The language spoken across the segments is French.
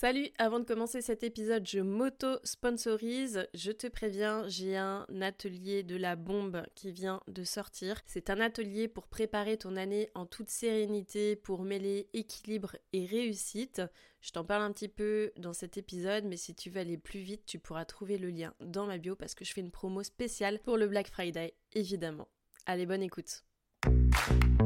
Salut, avant de commencer cet épisode, je m'auto-sponsorise. Je te préviens, j'ai un atelier de la bombe qui vient de sortir. C'est un atelier pour préparer ton année en toute sérénité, pour mêler équilibre et réussite. Je t'en parle un petit peu dans cet épisode, mais si tu veux aller plus vite, tu pourras trouver le lien dans ma bio parce que je fais une promo spéciale pour le Black Friday, évidemment. Allez, bonne écoute.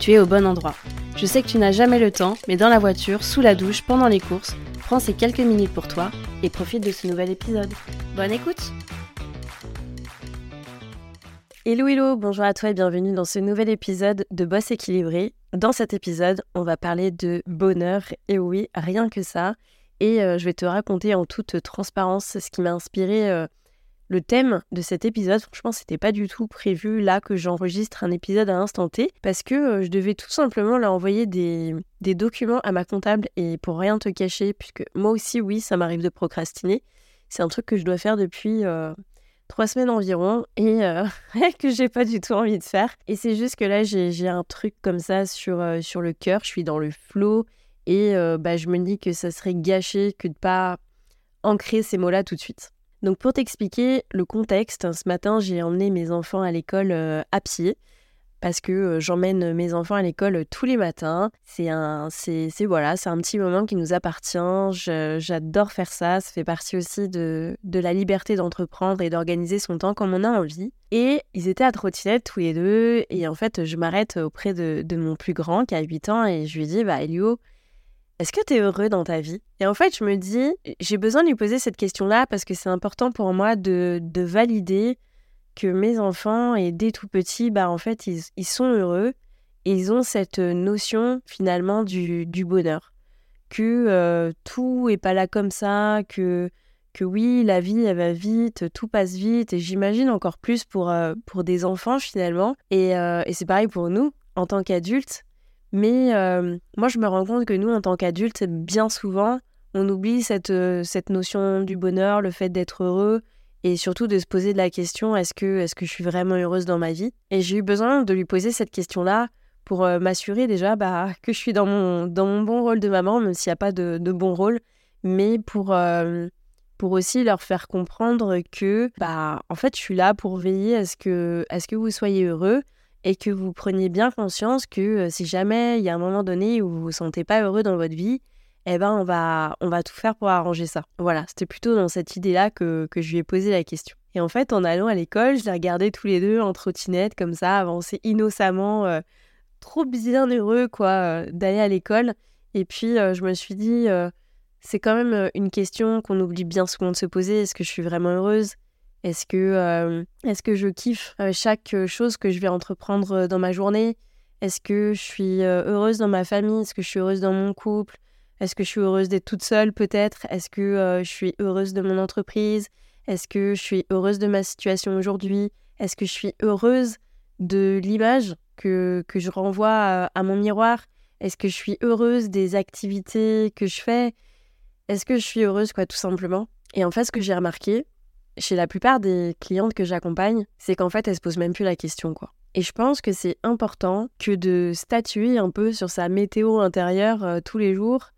tu es au bon endroit. Je sais que tu n'as jamais le temps, mais dans la voiture, sous la douche, pendant les courses, prends ces quelques minutes pour toi et profite de ce nouvel épisode. Bonne écoute Hello hello, bonjour à toi et bienvenue dans ce nouvel épisode de Boss équilibré. Dans cet épisode, on va parler de bonheur, et oui, rien que ça. Et euh, je vais te raconter en toute transparence ce qui m'a inspiré euh, le thème de cet épisode. Franchement, c'était pas du tout prévu là que j'enregistre un épisode à l'instant T parce que euh, je devais tout simplement leur envoyer des, documents à ma comptable et pour rien te cacher, puisque moi aussi, oui, ça m'arrive de procrastiner. C'est un truc que je dois faire depuis trois semaines environ et que j'ai pas du tout envie de faire. Et c'est juste que là, j'ai un truc comme ça sur, sur le cœur. Je suis dans le flow et euh, bah, je me dis que ça serait gâché que de pas ancrer ces mots-là tout de suite. Donc pour t'expliquer le contexte, ce matin j'ai emmené mes enfants à l'école euh, à pied parce que euh, j'emmène mes enfants à l'école tous les matins. C'est un, c'est, voilà, c'est un petit moment qui nous appartient. j'adore faire ça. Ça fait partie aussi de, de la liberté d'entreprendre et d'organiser son temps comme on a envie. Et ils étaient à trottinette tous les deux. Et en fait, je m'arrête auprès de, de mon plus grand qui a 8 ans et je lui dis, bah Elio, est-ce que tu es heureux dans ta vie? Et en fait, je me dis, j'ai besoin de lui poser cette question-là parce que c'est important pour moi de, valider que mes enfants, et dès tout petits, bah, en fait, ils, sont heureux et ils ont cette notion finalement du, bonheur. Que euh, tout est pas là comme ça, que, que oui, la vie, elle va vite, tout passe vite, et j'imagine encore plus pour, euh, pour des enfants finalement. Et, euh, et c'est pareil pour nous, en tant qu'adultes, mais euh, moi, je me rends compte que nous, en tant qu'adultes, bien souvent, on oublie cette, euh, cette notion du bonheur, le fait d'être heureux, et surtout de se poser la question est-ce que, est que je suis vraiment heureuse dans ma vie? Et j'ai eu besoin de lui poser cette question-là pour euh, m'assurer déjà bah, que je suis dans mon, dans mon bon rôle de maman, même s'il n'y a pas de, de, bon rôle, mais pour, pour aussi leur faire comprendre que, bah, en fait, je suis là pour veiller à ce que, à ce que vous soyez heureux et que vous preniez bien conscience que si jamais il y a un moment donné où vous vous sentez pas heureux dans votre vie, eh ben on va, on va tout faire pour arranger ça. Voilà, c'était plutôt dans cette idée-là que, que je lui ai posé la question. Et en fait, en allant à l'école, je les regardais tous les deux en trottinette, comme ça, avancer innocemment, trop bien heureux, quoi, d'aller à l'école. Et puis, je me suis dit, c'est quand même une question qu'on oublie bien souvent de se poser. Est-ce que je suis vraiment heureuse? Est-ce que, euh, est que je kiffe euh, chaque chose que je vais entreprendre euh, dans ma journée Est-ce que je suis heureuse dans ma famille Est-ce que je suis heureuse dans mon couple Est-ce que je suis heureuse d'être toute seule peut-être Est-ce que je suis heureuse de mon entreprise Est-ce que je suis heureuse de ma situation aujourd'hui Est-ce que je suis heureuse de l'image que, que je renvoie à mon miroir Est-ce que je suis heureuse des activités que je fais Est-ce que je suis heureuse, quoi, tout simplement Et en fait, ce que j'ai remarqué, chez la plupart des clientes que j'accompagne, c'est qu'en fait, elles se posent même plus la question, quoi. Et je pense que c'est important que de statuer un peu sur sa météo intérieure euh, tous les jours,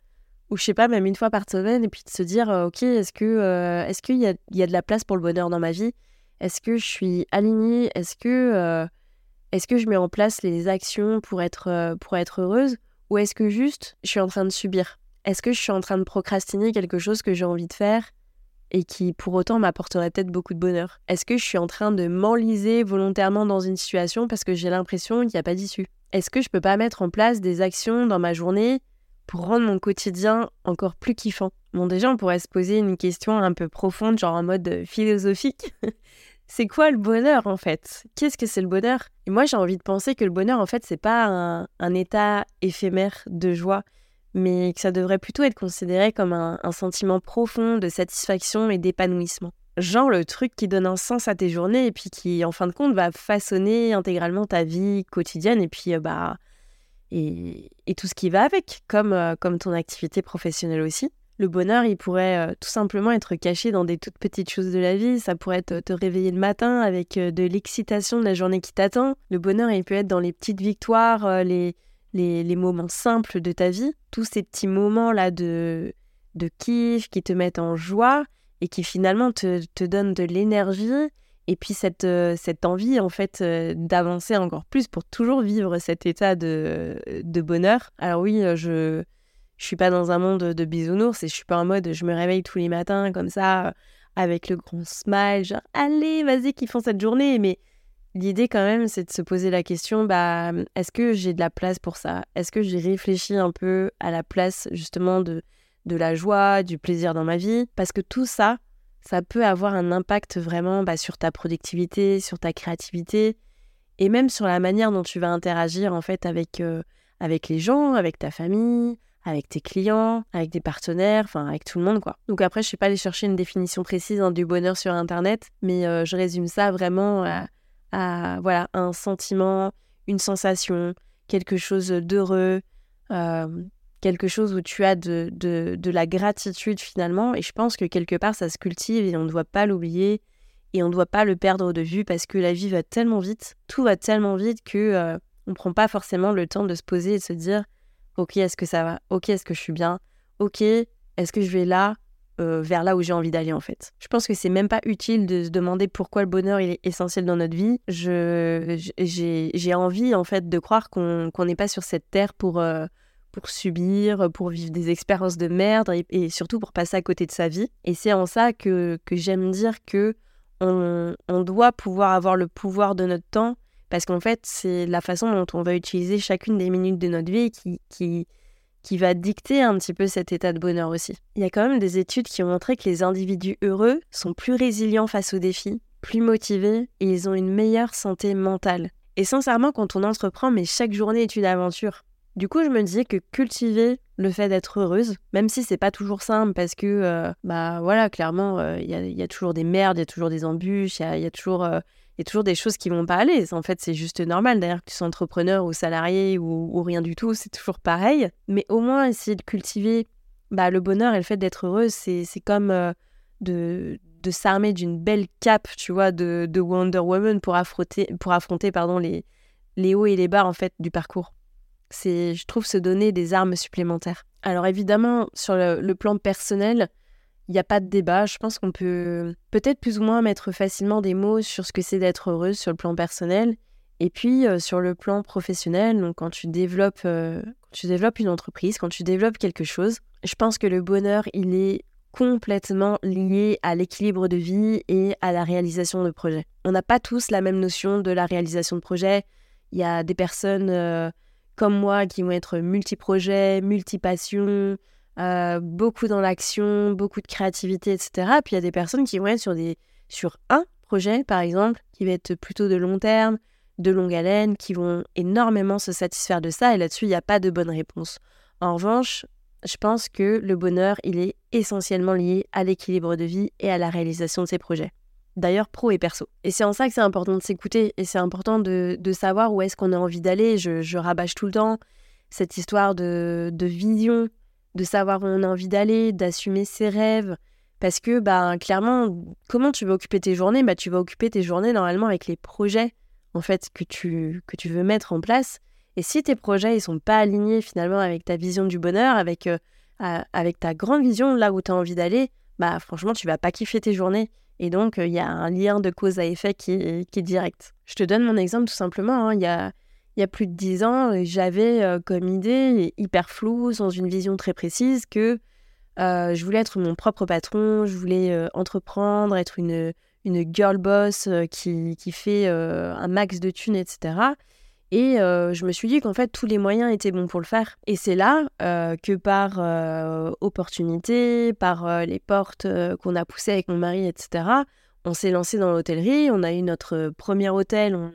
ou je sais pas, même une fois par semaine, et puis de se dire, euh, ok, est-ce que euh, est-ce qu'il y a, y a, de la place pour le bonheur dans ma vie? Est-ce que je suis alignée? Est-ce que est-ce que je mets en place les actions pour être pour être heureuse? Ou est-ce que juste je suis en train de subir? Est-ce que je suis en train de procrastiner quelque chose que j'ai envie de faire? Et qui pour autant m'apporterait peut-être beaucoup de bonheur. Est-ce que je suis en train de m'enliser volontairement dans une situation parce que j'ai l'impression qu'il n'y a pas d'issue? Est-ce que je peux pas mettre en place des actions dans ma journée pour rendre mon quotidien encore plus kiffant? Bon déjà on pourrait se poser une question un peu profonde, genre en mode euh, philosophique. c'est quoi le bonheur en fait? Qu'est-ce que c'est le bonheur? Et moi j'ai envie de penser que le bonheur en fait c'est pas un, un état éphémère de joie, mais que ça devrait plutôt être considéré comme un, sentiment profond de satisfaction et d'épanouissement. Genre le truc qui donne un sens à tes journées et puis qui, en fin de compte, va façonner intégralement ta vie quotidienne et puis, euh, bah, et, tout ce qui va avec, comme, euh, comme ton activité professionnelle aussi. Le bonheur, il pourrait euh, tout simplement être caché dans des toutes petites choses de la vie. Ça pourrait être te réveiller le matin avec de l'excitation de la journée qui t'attend. Le bonheur, il peut être dans les petites victoires, euh, les, moments simples de ta vie. Tous ces petits moments-là de, de kiff qui te mettent en joie et qui finalement te, te donnent de l'énergie. Et puis cette, cette envie, en fait, d'avancer encore plus pour toujours vivre cet état de, de bonheur. Alors oui, je je suis pas dans un monde de bisounours et je suis pas en mode je me réveille tous les matins comme ça euh, avec le grand smile genre allez vas-y qui font cette journée mais l'idée quand même c'est de se poser la question bah est-ce que j'ai de la place pour ça? Est-ce que j'ai réfléchi un peu à la place justement de de la joie du plaisir dans ma vie? Parce que tout ça ça peut avoir un impact vraiment bah, sur ta productivité sur ta créativité et même sur la manière dont tu vas interagir en fait avec euh, avec les gens avec ta famille avec tes clients, avec des partenaires, enfin avec tout le monde quoi. Donc après, je suis pas allée chercher une définition précise hein, du bonheur sur internet, mais euh, je résume ça vraiment à, voilà un sentiment, une sensation, quelque chose d'heureux, euh, quelque chose où tu as de, de, de, la gratitude finalement. Et je pense que quelque part ça se cultive et on ne doit pas l'oublier et on ne doit pas le perdre de vue parce que la vie va tellement vite, tout va tellement vite que euh, on prend pas forcément le temps de se poser et de se dire Ok, est-ce que ça va? Ok, est-ce que je suis bien? Ok, est-ce que je vais là? Euh, vers là où j'ai envie d'aller en fait. Je pense que c'est même pas utile de se demander pourquoi le bonheur est essentiel dans notre vie. Je, j'ai, envie en fait de croire qu'on n'est pas sur cette terre pour, euh, pour subir, pour vivre des expériences de merde et, surtout pour passer à côté de sa vie. Et c'est en ça que, que j'aime dire que on, on doit pouvoir avoir le pouvoir de notre temps parce qu'en fait, c'est la façon dont on va utiliser chacune des minutes de notre vie qui, qui, qui va dicter un petit peu cet état de bonheur aussi. Il y a quand même des études qui ont montré que les individus heureux sont plus résilients face aux défis, plus motivés et ils ont une meilleure santé mentale. Et sincèrement, quand on entreprend, mais chaque journée est une aventure. Du coup, je me disais que cultiver le fait d'être heureuse, même si c'est pas toujours simple, parce que, euh, bah voilà, clairement, euh, il y, a, toujours des merdes, il y a toujours des embûches, il y, a, toujours euh, toujours des choses qui vont pas aller. En fait, c'est juste normal. D'ailleurs, que tu sois entrepreneur ou salarié ou, rien du tout, c'est toujours pareil. Mais au moins, essayer de cultiver bah, le bonheur et le fait d'être heureuse, c'est comme euh, de, de s'armer d'une belle cape, tu vois, de, de, Wonder Woman pour affronter, pour affronter pardon, les, les hauts et les bas, en fait, du parcours. C'est, je trouve, se donner des armes supplémentaires. Alors évidemment, sur le plan personnel, il n'y a pas de débat. Je pense qu'on peut peut-être plus ou moins mettre facilement des mots sur ce que c'est d'être heureuse sur le plan personnel. Et puis euh, sur le plan professionnel, donc quand tu développes, euh, tu développes une entreprise, quand tu développes quelque chose, je pense que le bonheur, il est complètement lié à l'équilibre de vie et à la réalisation de projets. On n'a pas tous la même notion de la réalisation de projets. Il y a des personnes euh, comme moi qui vont être multi-projets, multi-passions, euh, beaucoup dans l'action, beaucoup de créativité, etc. Puis il y a des personnes qui vont être sur, des, sur un projet, par exemple, qui va être plutôt de long terme, de longue haleine, qui vont énormément se satisfaire de ça. Et là-dessus, il n'y a pas de bonne réponse. En revanche, je pense que le bonheur, il est essentiellement lié à l'équilibre de vie et à la réalisation de ses projets. D'ailleurs, pro et perso. Et c'est en ça que c'est important de s'écouter et c'est important de, de, savoir où est-ce qu'on a envie d'aller. Je, je rabâche tout le temps cette histoire de, de vision, de savoir où on a envie d'aller, d'assumer ses rêves. Parce que, bah, clairement, comment tu vas occuper tes journées? Bah, Tu vas occuper tes journées normalement avec les projets en fait, que, tu, que tu veux mettre en place. Et si tes projets ils sont pas alignés finalement avec ta vision du bonheur, avec, euh, avec ta grande vision, là où tu as envie d'aller, bah franchement, tu vas pas kiffer tes journées. Et donc, il y a un lien de cause à effet qui, qui est direct. Je te donne mon exemple tout simplement. Hein. Il y, a, il y a plus de dix ans, j'avais euh, comme idée hyper floue, sans une vision très précise, que euh, je voulais être mon propre patron, je voulais euh, entreprendre, être une, une girl boss qui, qui, fait un max de thunes, etc. Et je me suis dit qu'en fait, tous les moyens étaient bons pour le faire. Et c'est là que par opportunité, par les portes qu'on a poussées avec mon mari, etc., on s'est lancé dans l'hôtellerie. On a eu notre premier hôtel, on,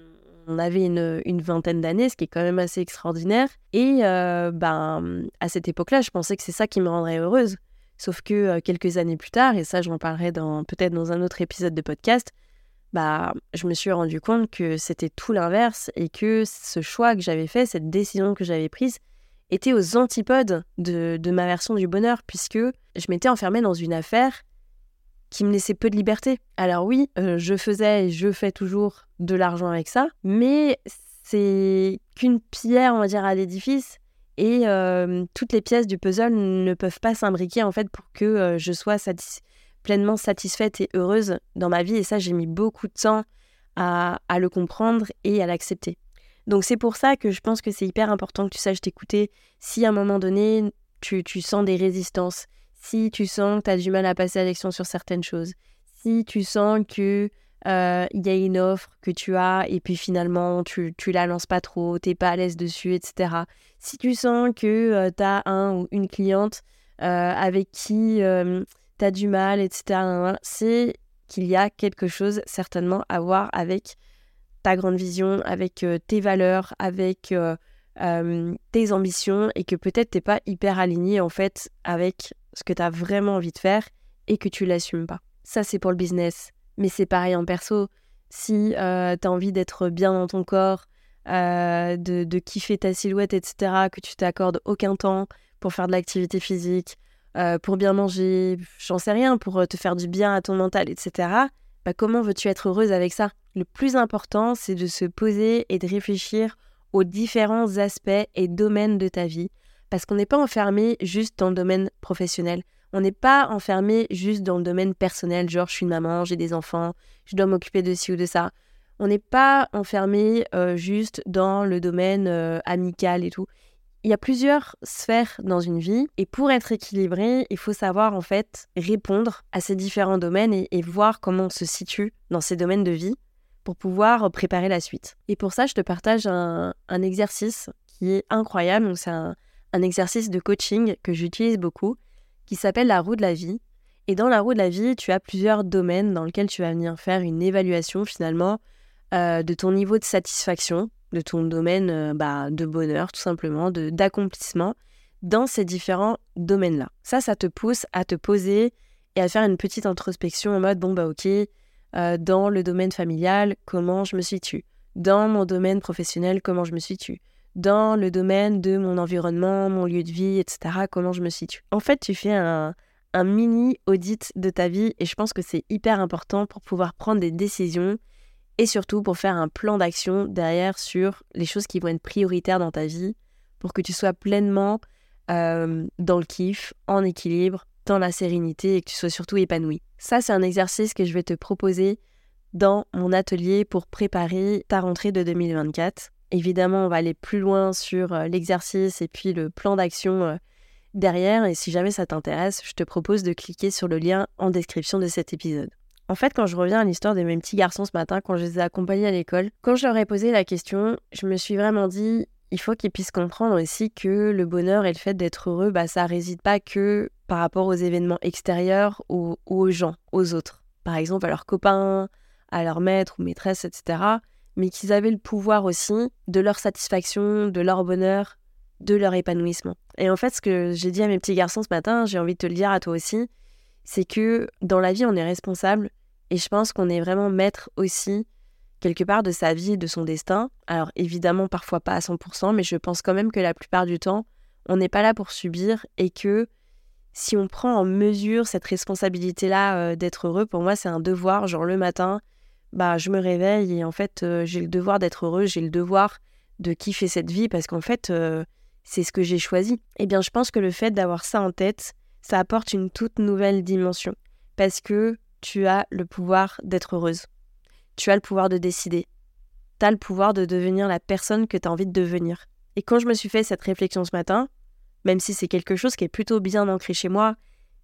On avait une, vingtaine d'années, ce qui est quand même assez extraordinaire. Et euh, ben, à cette époque-là, je pensais que c'est ça qui me rendrait heureuse. Sauf que euh, quelques années plus tard, et ça j'en parlerai peut-être dans un autre épisode de podcast, bah, je me suis rendu compte que c'était tout l'inverse et que ce choix que j'avais fait, cette décision que j'avais prise, était aux antipodes de, de ma version du bonheur, puisque je m'étais enfermée dans une affaire qui me laissait peu de liberté. Alors oui, euh, je faisais et je fais toujours de l'argent avec ça, mais c'est qu'une pierre, on va dire, à l'édifice. Et euh, toutes les pièces du puzzle ne peuvent pas s'imbriquer en fait pour que euh, je sois pleinement satisfaite et heureuse dans ma vie. Et ça, j'ai mis beaucoup de temps à, le comprendre et à l'accepter. Donc c'est pour ça que je pense que c'est hyper important que tu saches t'écouter. Si à un moment donné, tu, tu sens des résistances, si tu sens que tu as du mal à passer à l'action sur certaines choses, si tu sens que euh, il y a une offre que tu as et puis finalement tu, tu la lances pas trop, t'es pas à l'aise dessus, etc. Si tu sens que euh, tu as un ou une cliente euh, avec qui tu as du mal, etc., c'est qu'il y a quelque chose certainement à voir avec ta grande vision, avec tes valeurs, avec tes ambitions et que peut-être t'es pas hyper aligné en fait avec ce que tu as vraiment envie de faire et que tu l'assumes pas. Ça, c'est pour le business. Mais c'est pareil en perso. Si euh, tu as envie d'être bien dans ton corps, euh, de, kiffer ta silhouette, etc., que tu t'accordes aucun temps pour faire de l'activité physique, euh, pour bien manger, j'en sais rien, pour te faire du bien à ton mental, etc., bah, comment veux-tu être heureuse avec ça? Le plus important, c'est de se poser et de réfléchir aux différents aspects et domaines de ta vie parce qu'on n'est pas enfermé juste dans le domaine professionnel. On n'est pas enfermé juste dans le domaine personnel, genre je suis une maman, j'ai des enfants, je dois m'occuper de ci ou de ça. On n'est pas enfermé euh, juste dans le domaine euh, amical et tout. Il y a plusieurs sphères dans une vie et pour être équilibré, il faut savoir en fait répondre à ces différents domaines et, voir comment on se situe dans ces domaines de vie pour pouvoir préparer la suite. Et pour ça, je te partage un, un exercice qui est incroyable. C'est un, un exercice de coaching que j'utilise beaucoup qui s'appelle la roue de la vie. Et dans la roue de la vie, tu as plusieurs domaines dans lesquels tu vas venir faire une évaluation finalement euh, de ton niveau de satisfaction, de ton domaine euh, bah, de bonheur tout simplement, d'accomplissement dans ces différents domaines-là. Ça, ça te pousse à te poser et à faire une petite introspection en mode, bon bah ok, euh, dans le domaine familial, comment je me situe? Dans mon domaine professionnel, comment je me situe? Dans le domaine de mon environnement, mon lieu de vie, etc., comment je me situe. En fait, tu fais un, mini audit de ta vie et je pense que c'est hyper important pour pouvoir prendre des décisions et surtout pour faire un plan d'action derrière sur les choses qui vont être prioritaires dans ta vie pour que tu sois pleinement euh, dans le kiff, en équilibre, dans la sérénité et que tu sois surtout épanoui. Ça, c'est un exercice que je vais te proposer dans mon atelier pour préparer ta rentrée de 2024. Évidemment, on va aller plus loin sur euh, l'exercice et puis le plan d'action euh, derrière. Et si jamais ça t'intéresse, je te propose de cliquer sur le lien en description de cet épisode. En fait, quand je reviens à l'histoire de mes petits garçons ce matin, quand je les ai accompagnés à l'école, quand je leur ai posé la question, je me suis vraiment dit, il faut qu'ils puissent comprendre aussi que le bonheur et le fait d'être heureux, bah, ça réside pas que par rapport aux événements extérieurs ou aux gens, aux autres. Par exemple, à leurs copains, à leurs maîtres ou maîtresses, etc mais qu'ils avaient le pouvoir aussi de leur satisfaction, de leur bonheur, de leur épanouissement. Et en fait, ce que j'ai dit à mes petits garçons ce matin, j'ai envie de te le dire à toi aussi, c'est que dans la vie, on est responsable et je pense qu'on est vraiment maître aussi quelque part de sa vie, de son destin. Alors évidemment, parfois pas à 100%, mais je pense quand même que la plupart du temps, on n'est pas là pour subir et que si on prend en mesure cette responsabilité-là euh, d'être heureux, pour moi, c'est un devoir. Genre le matin, bah, je me réveille et en fait, euh, j'ai le devoir d'être heureux, j'ai le devoir de kiffer cette vie parce qu'en fait, euh, c'est ce que j'ai choisi. Eh bien, je pense que le fait d'avoir ça en tête, ça apporte une toute nouvelle dimension parce que tu as le pouvoir d'être heureuse. Tu as le pouvoir de décider. Tu as le pouvoir de devenir la personne que tu as envie de devenir. Et quand je me suis fait cette réflexion ce matin, même si c'est quelque chose qui est plutôt bien ancré chez moi,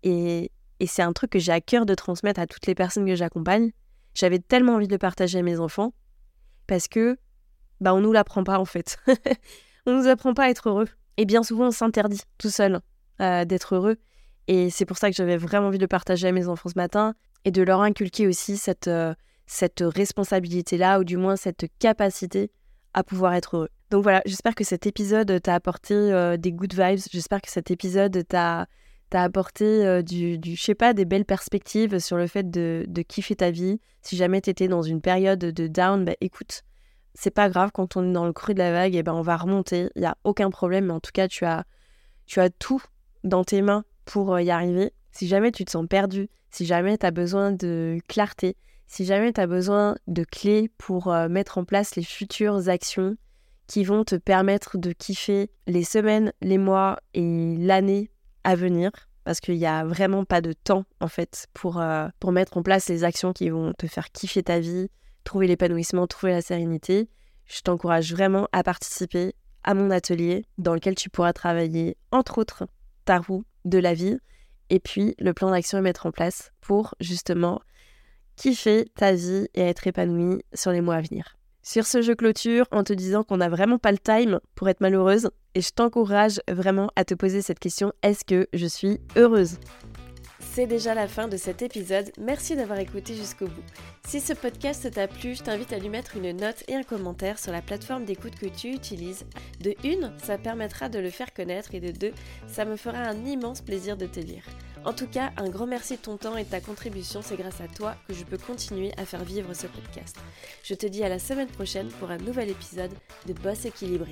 et, et c'est un truc que j'ai à cœur de transmettre à toutes les personnes que j'accompagne, j'avais tellement envie de le partager à mes enfants parce que bah on nous l'apprend pas en fait. on nous apprend pas à être heureux. Et bien souvent on s'interdit tout seul euh, d'être heureux. Et c'est pour ça que j'avais vraiment envie de le partager à mes enfants ce matin et de leur inculquer aussi cette, euh, cette responsabilité-là, ou du moins cette capacité à pouvoir être heureux. Donc voilà, j'espère que cet épisode t'a apporté euh, des good vibes, j'espère que cet épisode t'a apporté euh, du, je sais pas, des belles perspectives sur le fait de, kiffer ta vie. Si jamais tu étais dans une période de down, bah écoute, c'est pas grave, quand on est dans le creux de la vague, et eh ben on va remonter, il n'y a aucun problème, en tout cas, tu as, tu as tout dans tes mains pour euh, y arriver. Si jamais tu te sens perdu, si jamais tu as besoin de clarté, si jamais tu as besoin de clés pour euh, mettre en place les futures actions qui vont te permettre de kiffer les semaines, les mois et l'année à venir, parce qu'il n'y a vraiment pas de temps en fait pour, euh, pour mettre en place les actions qui vont te faire kiffer ta vie, trouver l'épanouissement, trouver la sérénité, je t'encourage vraiment à participer à mon atelier dans lequel tu pourras travailler entre autres ta roue de la vie et puis le plan d'action à mettre en place pour justement kiffer ta vie et être épanoui sur les mois à venir. Sur ce, jeu clôture en te disant qu'on n'a vraiment pas le time pour être malheureuse et je t'encourage vraiment à te poser cette question est-ce que je suis heureuse? C'est déjà la fin de cet épisode. Merci d'avoir écouté jusqu'au bout. Si ce podcast t'a plu, je t'invite à lui mettre une note et un commentaire sur la plateforme d'écoute que tu utilises. De une, ça permettra de le faire connaître et de deux, ça me fera un immense plaisir de te lire. En tout cas, un grand merci de ton temps et de ta contribution. C'est grâce à toi que je peux continuer à faire vivre ce podcast. Je te dis à la semaine prochaine pour un nouvel épisode de Boss équilibré.